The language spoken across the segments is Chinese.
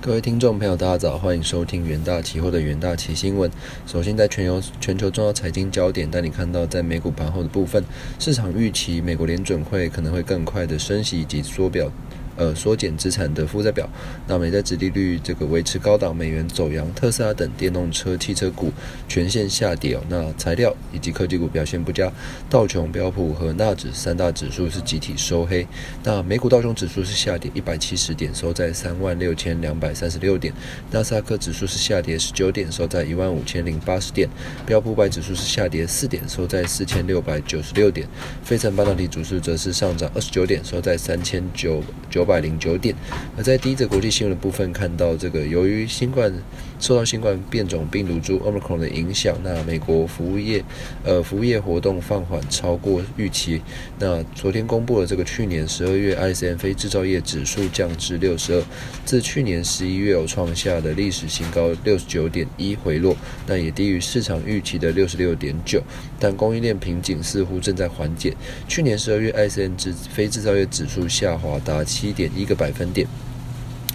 各位听众朋友，大家早，欢迎收听元大期货的元大期新闻。首先，在全球全球重要财经焦点，带你看到在美股盘后的部分，市场预期美国联准会可能会更快的升息以及缩表。呃，缩减资产的负债表，那美债殖利率这个维持高档，美元走阳，特斯拉等电动车汽车股全线下跌哦。那材料以及科技股表现不佳，道琼、标普和纳指三大指数是集体收黑。那美股道琼指数是下跌一百七十点，收在三万六千两百三十六点；纳斯达克指数是下跌十九点，收在一万五千零八十点；标普百指数是下跌四点，收在四千六百九十六点；费城半导体指数则是上涨二十九点，收在三千九九。百零九点。而在第一则国际新闻的部分，看到这个由于新冠受到新冠变种病毒株 Omicron 的影响，那美国服务业呃服务业活动放缓超过预期。那昨天公布了这个去年十二月 ISM 非制造业指数降至六十二，自去年十一月有创下的历史新高六十九点一回落，那也低于市场预期的六十六点九。但供应链瓶颈似乎正在缓解。去年十二月 ISM 制非制造业指数下滑达七。点一个百分点，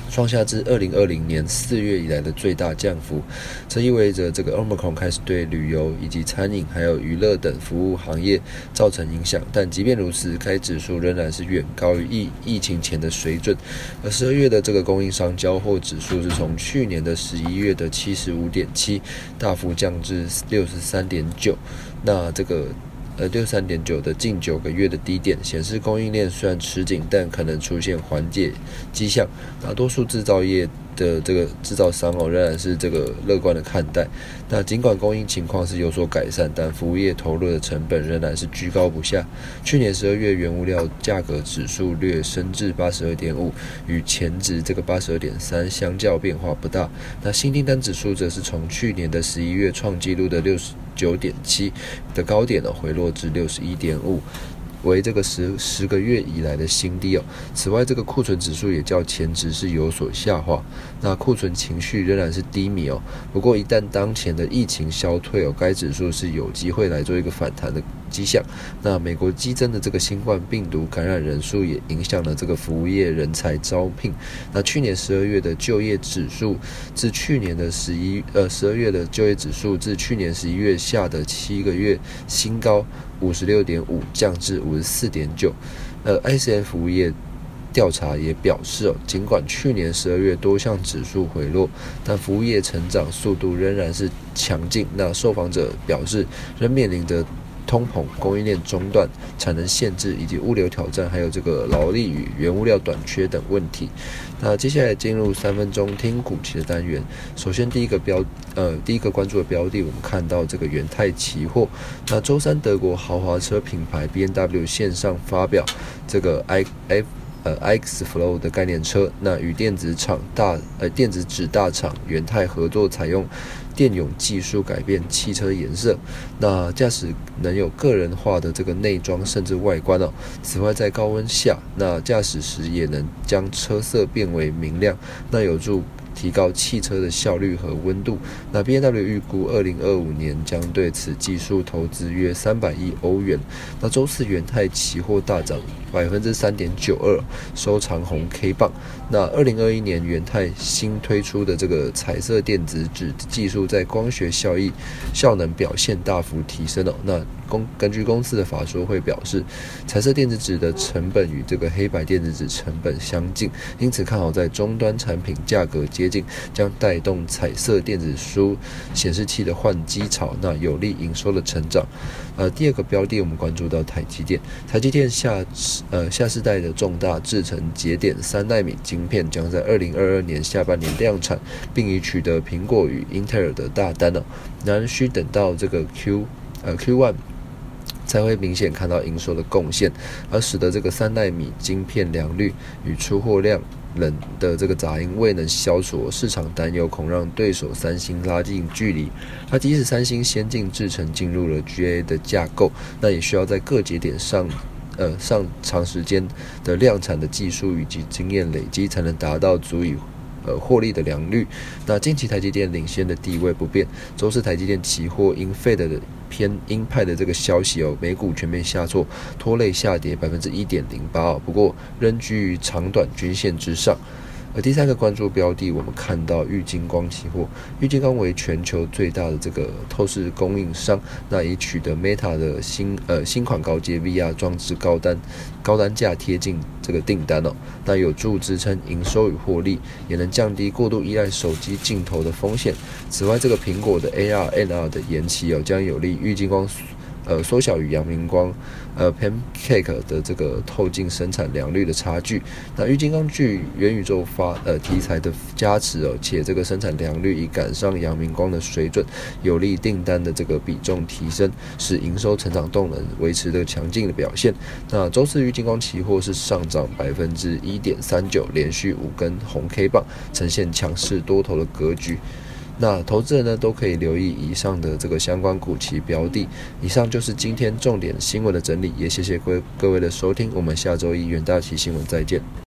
创下自二零二零年四月以来的最大降幅。这意味着这个 Omicron 开始对旅游以及餐饮还有娱乐等服务行业造成影响。但即便如此，该指数仍然是远高于疫疫情前的水准。而十二月的这个供应商交货指数是从去年的十一月的七十五点七大幅降至六十三点九。那这个。呃，六三点九的近九个月的低点，显示供应链虽然吃紧，但可能出现缓解迹象。大多数制造业。的这个制造商哦，仍然是这个乐观的看待。那尽管供应情况是有所改善，但服务业投入的成本仍然是居高不下。去年十二月原物料价格指数略升至八十二点五，与前值这个八十二点三相较变化不大。那新订单指数则是从去年的十一月创纪录的六十九点七的高点呢，回落至六十一点五。为这个十十个月以来的新低哦。此外，这个库存指数也较前值是有所下滑。那库存情绪仍然是低迷哦。不过，一旦当前的疫情消退哦，该指数是有机会来做一个反弹的迹象。那美国激增的这个新冠病毒感染人数也影响了这个服务业人才招聘。那去年十二月的就业指数自去年的十一呃十二月的就业指数自去年十一月下的七个月新高。五十六点五降至五十四点九，呃，ICF 服务业调查也表示哦，尽管去年十二月多项指数回落，但服务业成长速度仍然是强劲。那受访者表示，仍面临着。通膨、供应链中断、产能限制以及物流挑战，还有这个劳力与原物料短缺等问题。那接下来进入三分钟听股期的单元。首先，第一个标呃，第一个关注的标的，我们看到这个元泰期货。那周三，德国豪华车品牌 B N W 线上发表这个 i f 呃 X Flow 的概念车，那与电子厂大呃电子纸大厂元泰合作，采用。电泳技术改变汽车颜色，那驾驶能有个人化的这个内装甚至外观哦。此外，在高温下，那驾驶时也能将车色变为明亮，那有助。提高汽车的效率和温度。那 B M W 预估二零二五年将对此技术投资约三百亿欧元。那周四元泰期货大涨百分之三点九二，收长红 K 棒。那二零二一年元泰新推出的这个彩色电子纸技术，在光学效益效能表现大幅提升了。那公根据公司的法说会表示，彩色电子纸的成本与这个黑白电子纸成本相近，因此看好在终端产品价格接近，将带动彩色电子书显示器的换机潮，那有利营收的成长。呃，第二个标的我们关注到台积电，台积电下呃下世代的重大制程节点三纳米晶片将在二零二二年下半年量产，并已取得苹果与英特尔的大单了，然而需等到这个 Q 呃 Q one。才会明显看到营收的贡献，而使得这个三纳米晶片良率与出货量冷的这个杂音未能消除市场担忧，恐让对手三星拉近距离。那即使三星先进制程进入了 GA 的架构，那也需要在各节点上，呃，上长时间的量产的技术以及经验累积，才能达到足以。呃，获利的良率。那近期台积电领先的地位不变。周四台积电期货因费的偏鹰派的这个消息哦，美股全面下挫，拖累下跌百分之一点零八哦。不过仍居于长短均线之上。而第三个关注标的，我们看到玉金光期货，玉金光为全球最大的这个透视供应商，那已取得 Meta 的新呃新款高阶 VR 装置高单高单价贴近这个订单哦，那有助支撑营收与获利，也能降低过度依赖手机镜头的风险。此外，这个苹果的 AR、NR 的延期哦，将有利玉金光。呃，缩小与阳明光、呃 Pancake 的这个透镜生产良率的差距。那玉金刚具元宇宙发呃题材的加持哦，且这个生产良率已赶上阳明光的水准，有利订单的这个比重提升，使营收成长动能维持的强劲的表现。那周四玉金光期货是上涨百分之一点三九，连续五根红 K 棒，呈现强势多头的格局。那投资人呢都可以留意以上的这个相关股期标的。以上就是今天重点新闻的整理，也谢谢各位各位的收听，我们下周一元大旗新闻再见。